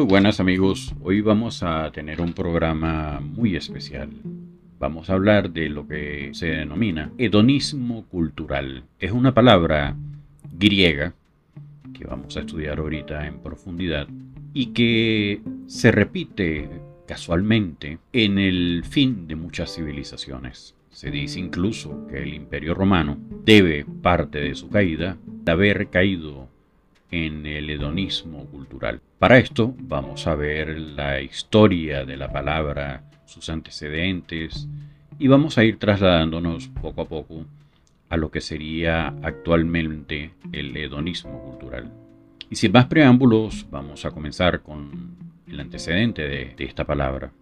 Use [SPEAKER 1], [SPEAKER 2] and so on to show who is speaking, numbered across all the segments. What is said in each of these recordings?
[SPEAKER 1] Muy buenas amigos, hoy vamos a tener un programa muy especial. Vamos a hablar de lo que se denomina hedonismo cultural. Es una palabra griega que vamos a estudiar ahorita en profundidad y que se repite casualmente en el fin de muchas civilizaciones. Se dice incluso que el imperio romano debe parte de su caída de haber caído en el hedonismo cultural. Para esto vamos a ver la historia de la palabra, sus antecedentes y vamos a ir trasladándonos poco a poco a lo que sería actualmente el hedonismo cultural. Y sin más preámbulos, vamos a comenzar con el antecedente de, de esta palabra.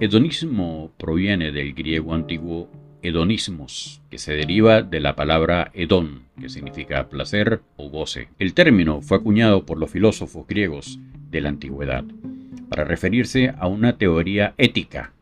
[SPEAKER 1] Hedonismo proviene del griego antiguo hedonismos, que se deriva de la palabra hedón, que significa placer o goce. El término fue acuñado por los filósofos griegos de la antigüedad para referirse a una teoría ética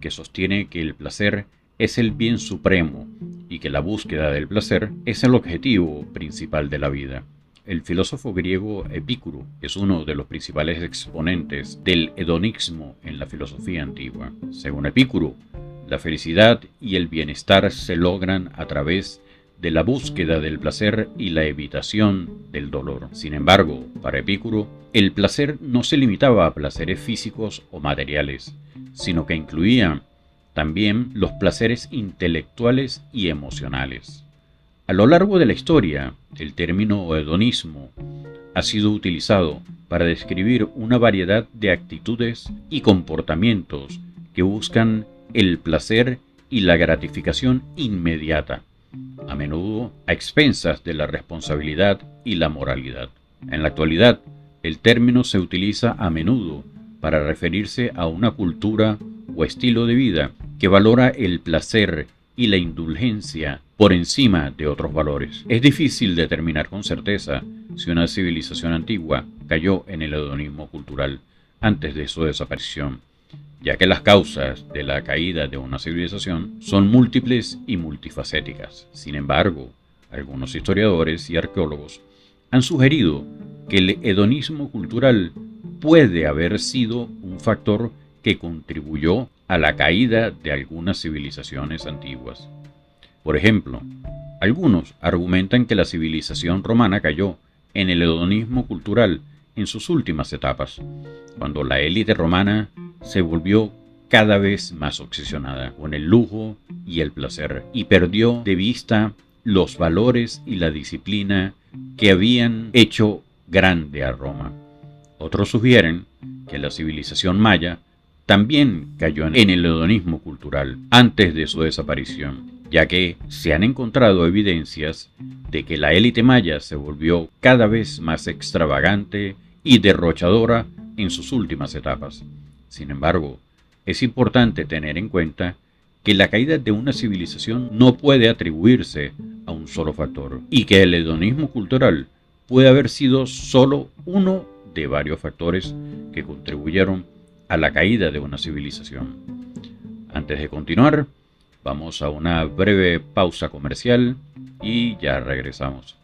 [SPEAKER 1] que sostiene que el placer es el bien supremo y que la búsqueda del placer es el objetivo principal de la vida. El filósofo griego Epicuro es uno de los principales exponentes del hedonismo en la filosofía antigua. Según Epicuro, la felicidad y el bienestar se logran a través de la búsqueda del placer y la evitación del dolor. Sin embargo, para Epicuro, el placer no se limitaba a placeres físicos o materiales, sino que incluía también los placeres intelectuales y emocionales. A lo largo de la historia, el término hedonismo ha sido utilizado para describir una variedad de actitudes y comportamientos que buscan el placer y la gratificación inmediata, a menudo a expensas de la responsabilidad y la moralidad. En la actualidad, el término se utiliza a menudo para referirse a una cultura o estilo de vida que valora el placer y la indulgencia por encima de otros valores. Es difícil determinar con certeza si una civilización antigua cayó en el hedonismo cultural antes de su desaparición ya que las causas de la caída de una civilización son múltiples y multifacéticas. Sin embargo, algunos historiadores y arqueólogos han sugerido que el hedonismo cultural puede haber sido un factor que contribuyó a la caída de algunas civilizaciones antiguas. Por ejemplo, algunos argumentan que la civilización romana cayó en el hedonismo cultural en sus últimas etapas, cuando la élite romana se volvió cada vez más obsesionada con el lujo y el placer y perdió de vista los valores y la disciplina que habían hecho grande a Roma. Otros sugieren que la civilización maya también cayó en el hedonismo cultural antes de su desaparición, ya que se han encontrado evidencias de que la élite maya se volvió cada vez más extravagante y derrochadora en sus últimas etapas. Sin embargo, es importante tener en cuenta que la caída de una civilización no puede atribuirse a un solo factor y que el hedonismo cultural puede haber sido solo uno de varios factores que contribuyeron a la caída de una civilización. Antes de continuar, vamos a una breve pausa comercial y ya regresamos.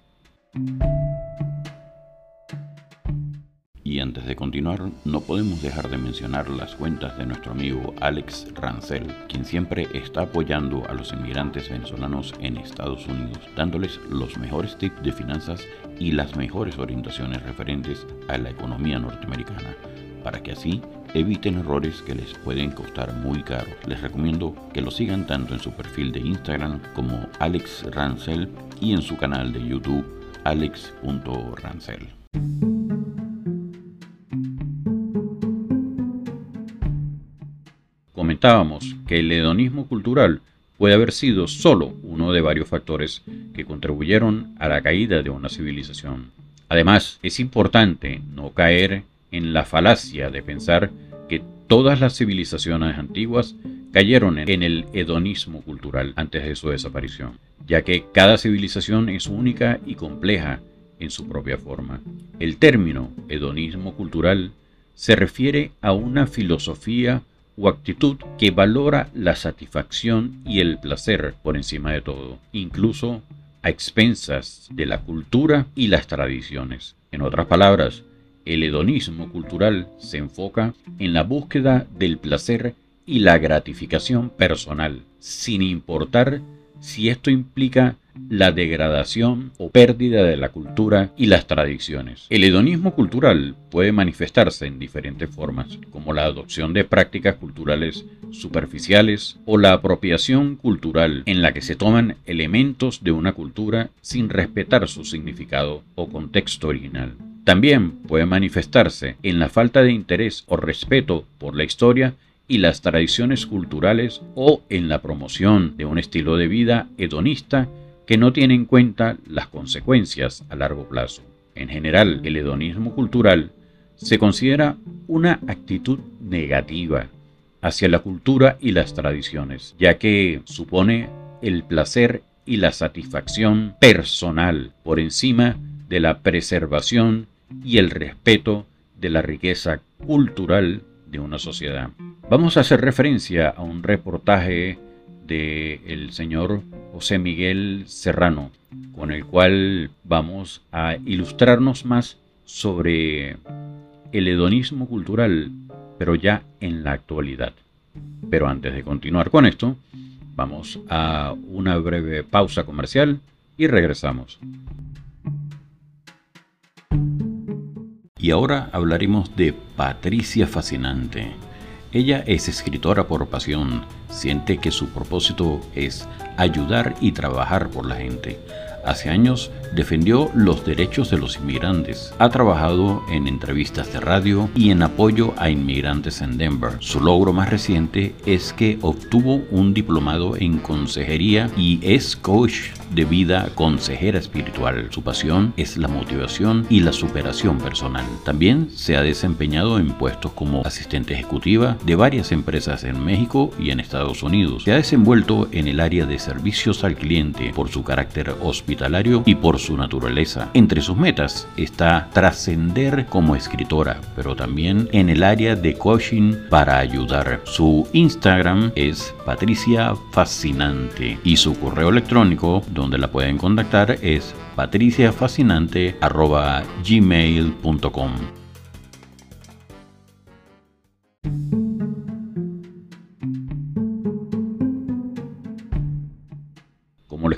[SPEAKER 1] Y antes de continuar, no podemos dejar de mencionar las cuentas de nuestro amigo Alex Rancel, quien siempre está apoyando a los inmigrantes venezolanos en Estados Unidos, dándoles los mejores tips de finanzas y las mejores orientaciones referentes a la economía norteamericana, para que así eviten errores que les pueden costar muy caro. Les recomiendo que lo sigan tanto en su perfil de Instagram como Alex Rancel y en su canal de YouTube alex.rancel. Comentábamos que el hedonismo cultural puede haber sido solo uno de varios factores que contribuyeron a la caída de una civilización. Además, es importante no caer en la falacia de pensar que todas las civilizaciones antiguas cayeron en el hedonismo cultural antes de su desaparición, ya que cada civilización es única y compleja en su propia forma. El término hedonismo cultural se refiere a una filosofía o actitud que valora la satisfacción y el placer por encima de todo, incluso a expensas de la cultura y las tradiciones. En otras palabras, el hedonismo cultural se enfoca en la búsqueda del placer y la gratificación personal, sin importar si esto implica la degradación o pérdida de la cultura y las tradiciones. El hedonismo cultural puede manifestarse en diferentes formas, como la adopción de prácticas culturales superficiales o la apropiación cultural en la que se toman elementos de una cultura sin respetar su significado o contexto original. También puede manifestarse en la falta de interés o respeto por la historia y las tradiciones culturales o en la promoción de un estilo de vida hedonista que no tiene en cuenta las consecuencias a largo plazo. En general, el hedonismo cultural se considera una actitud negativa hacia la cultura y las tradiciones, ya que supone el placer y la satisfacción personal por encima de la preservación y el respeto de la riqueza cultural de una sociedad. Vamos a hacer referencia a un reportaje del el señor José Miguel Serrano, con el cual vamos a ilustrarnos más sobre el hedonismo cultural, pero ya en la actualidad. Pero antes de continuar con esto, vamos a una breve pausa comercial y regresamos. Y ahora hablaremos de Patricia Fascinante. Ella es escritora por pasión, siente que su propósito es ayudar y trabajar por la gente. Hace años defendió los derechos de los inmigrantes. Ha trabajado en entrevistas de radio y en apoyo a inmigrantes en Denver. Su logro más reciente es que obtuvo un diplomado en consejería y es coach de vida consejera espiritual. Su pasión es la motivación y la superación personal. También se ha desempeñado en puestos como asistente ejecutiva de varias empresas en México y en Estados Unidos. Se ha desenvuelto en el área de servicios al cliente por su carácter hospitalario y por su naturaleza. Entre sus metas está trascender como escritora, pero también en el área de coaching para ayudar. Su Instagram es Patricia Fascinante y su correo electrónico donde la pueden contactar es patriciafascinante.gmail.com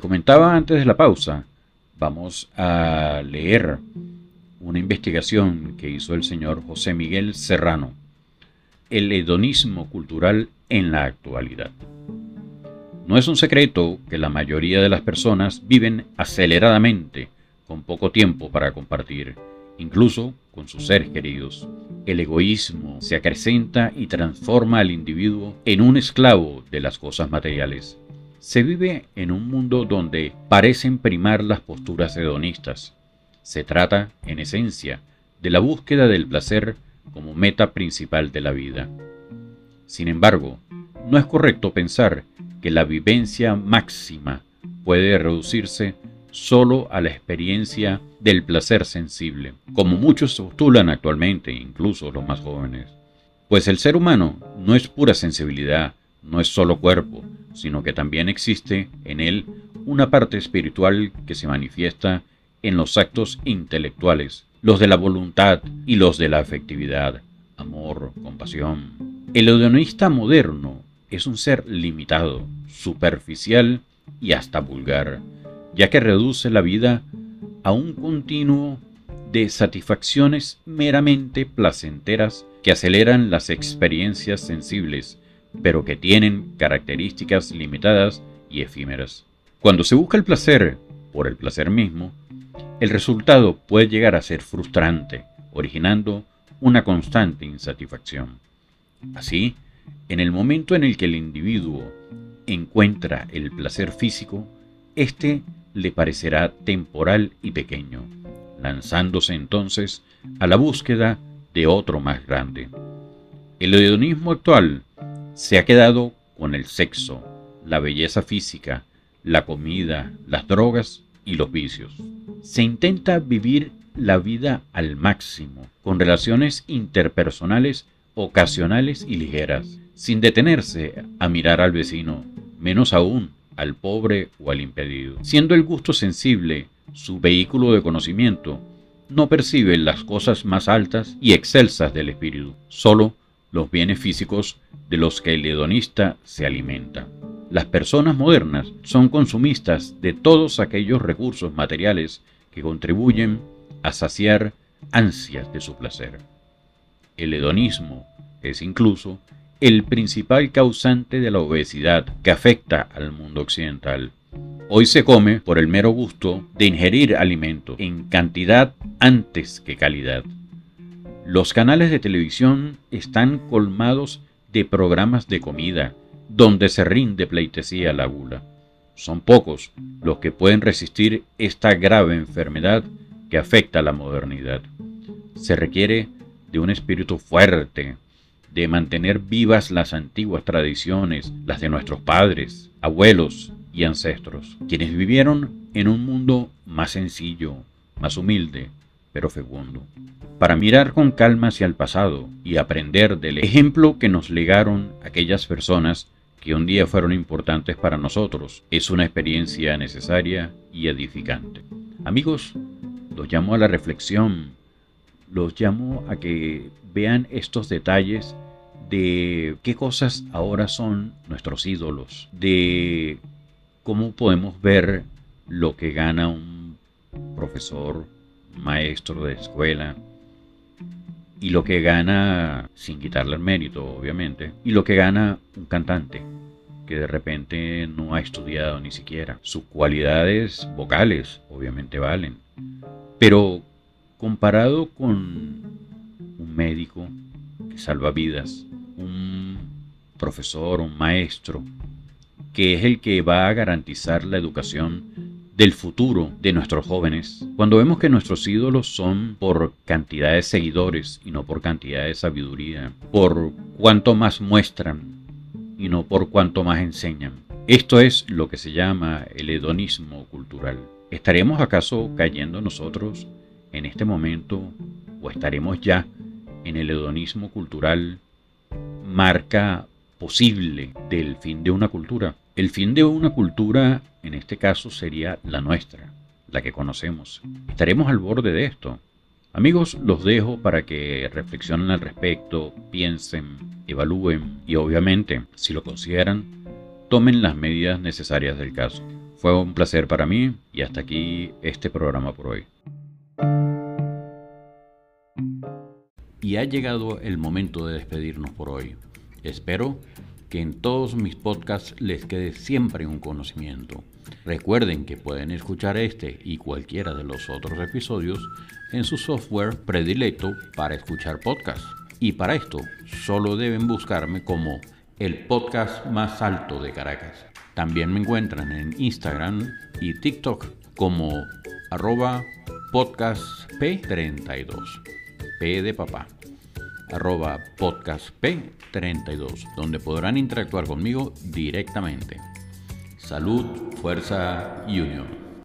[SPEAKER 1] comentaba antes de la pausa, vamos a leer una investigación que hizo el señor José Miguel Serrano, el hedonismo cultural en la actualidad. No es un secreto que la mayoría de las personas viven aceleradamente, con poco tiempo para compartir, incluso con sus seres queridos. El egoísmo se acrecenta y transforma al individuo en un esclavo de las cosas materiales. Se vive en un mundo donde parecen primar las posturas hedonistas. Se trata, en esencia, de la búsqueda del placer como meta principal de la vida. Sin embargo, no es correcto pensar que la vivencia máxima puede reducirse solo a la experiencia del placer sensible, como muchos postulan actualmente, incluso los más jóvenes. Pues el ser humano no es pura sensibilidad, no es solo cuerpo, sino que también existe en él una parte espiritual que se manifiesta en los actos intelectuales, los de la voluntad y los de la afectividad, amor, compasión. El hedonista moderno es un ser limitado, superficial y hasta vulgar, ya que reduce la vida a un continuo de satisfacciones meramente placenteras que aceleran las experiencias sensibles, pero que tienen características limitadas y efímeras. Cuando se busca el placer por el placer mismo, el resultado puede llegar a ser frustrante, originando una constante insatisfacción. Así, en el momento en el que el individuo encuentra el placer físico, éste le parecerá temporal y pequeño. lanzándose entonces a la búsqueda de otro más grande. El hedonismo actual se ha quedado con el sexo, la belleza física, la comida, las drogas y los vicios. Se intenta vivir la vida al máximo, con relaciones interpersonales ocasionales y ligeras, sin detenerse a mirar al vecino, menos aún al pobre o al impedido. Siendo el gusto sensible su vehículo de conocimiento, no percibe las cosas más altas y excelsas del espíritu, solo los bienes físicos de los que el hedonista se alimenta. Las personas modernas son consumistas de todos aquellos recursos materiales que contribuyen a saciar ansias de su placer. El hedonismo es incluso el principal causante de la obesidad que afecta al mundo occidental. Hoy se come por el mero gusto de ingerir alimento en cantidad antes que calidad. Los canales de televisión están colmados de programas de comida, donde se rinde pleitesía a la gula. Son pocos los que pueden resistir esta grave enfermedad que afecta a la modernidad. Se requiere de un espíritu fuerte, de mantener vivas las antiguas tradiciones, las de nuestros padres, abuelos y ancestros, quienes vivieron en un mundo más sencillo, más humilde, pero fecundo. Para mirar con calma hacia el pasado y aprender del ejemplo que nos legaron aquellas personas que un día fueron importantes para nosotros, es una experiencia necesaria y edificante. Amigos, los llamo a la reflexión, los llamo a que vean estos detalles de qué cosas ahora son nuestros ídolos, de cómo podemos ver lo que gana un profesor, maestro de escuela, y lo que gana, sin quitarle el mérito, obviamente, y lo que gana un cantante que de repente no ha estudiado ni siquiera. Sus cualidades vocales, obviamente, valen. Pero comparado con un médico que salva vidas, un profesor, un maestro, que es el que va a garantizar la educación del futuro de nuestros jóvenes, cuando vemos que nuestros ídolos son por cantidad de seguidores y no por cantidad de sabiduría, por cuánto más muestran y no por cuánto más enseñan. Esto es lo que se llama el hedonismo cultural. ¿Estaremos acaso cayendo nosotros en este momento o estaremos ya en el hedonismo cultural marca posible del fin de una cultura. El fin de una cultura, en este caso, sería la nuestra, la que conocemos. Estaremos al borde de esto. Amigos, los dejo para que reflexionen al respecto, piensen, evalúen y obviamente, si lo consideran, tomen las medidas necesarias del caso. Fue un placer para mí y hasta aquí este programa por hoy. Y ha llegado el momento de despedirnos por hoy. Espero que en todos mis podcasts les quede siempre un conocimiento. Recuerden que pueden escuchar este y cualquiera de los otros episodios en su software predilecto para escuchar podcasts. Y para esto solo deben buscarme como el podcast más alto de Caracas. También me encuentran en Instagram y TikTok como arroba podcastp32. P de papá arroba podcastp32, donde podrán interactuar conmigo directamente. Salud, fuerza y unión.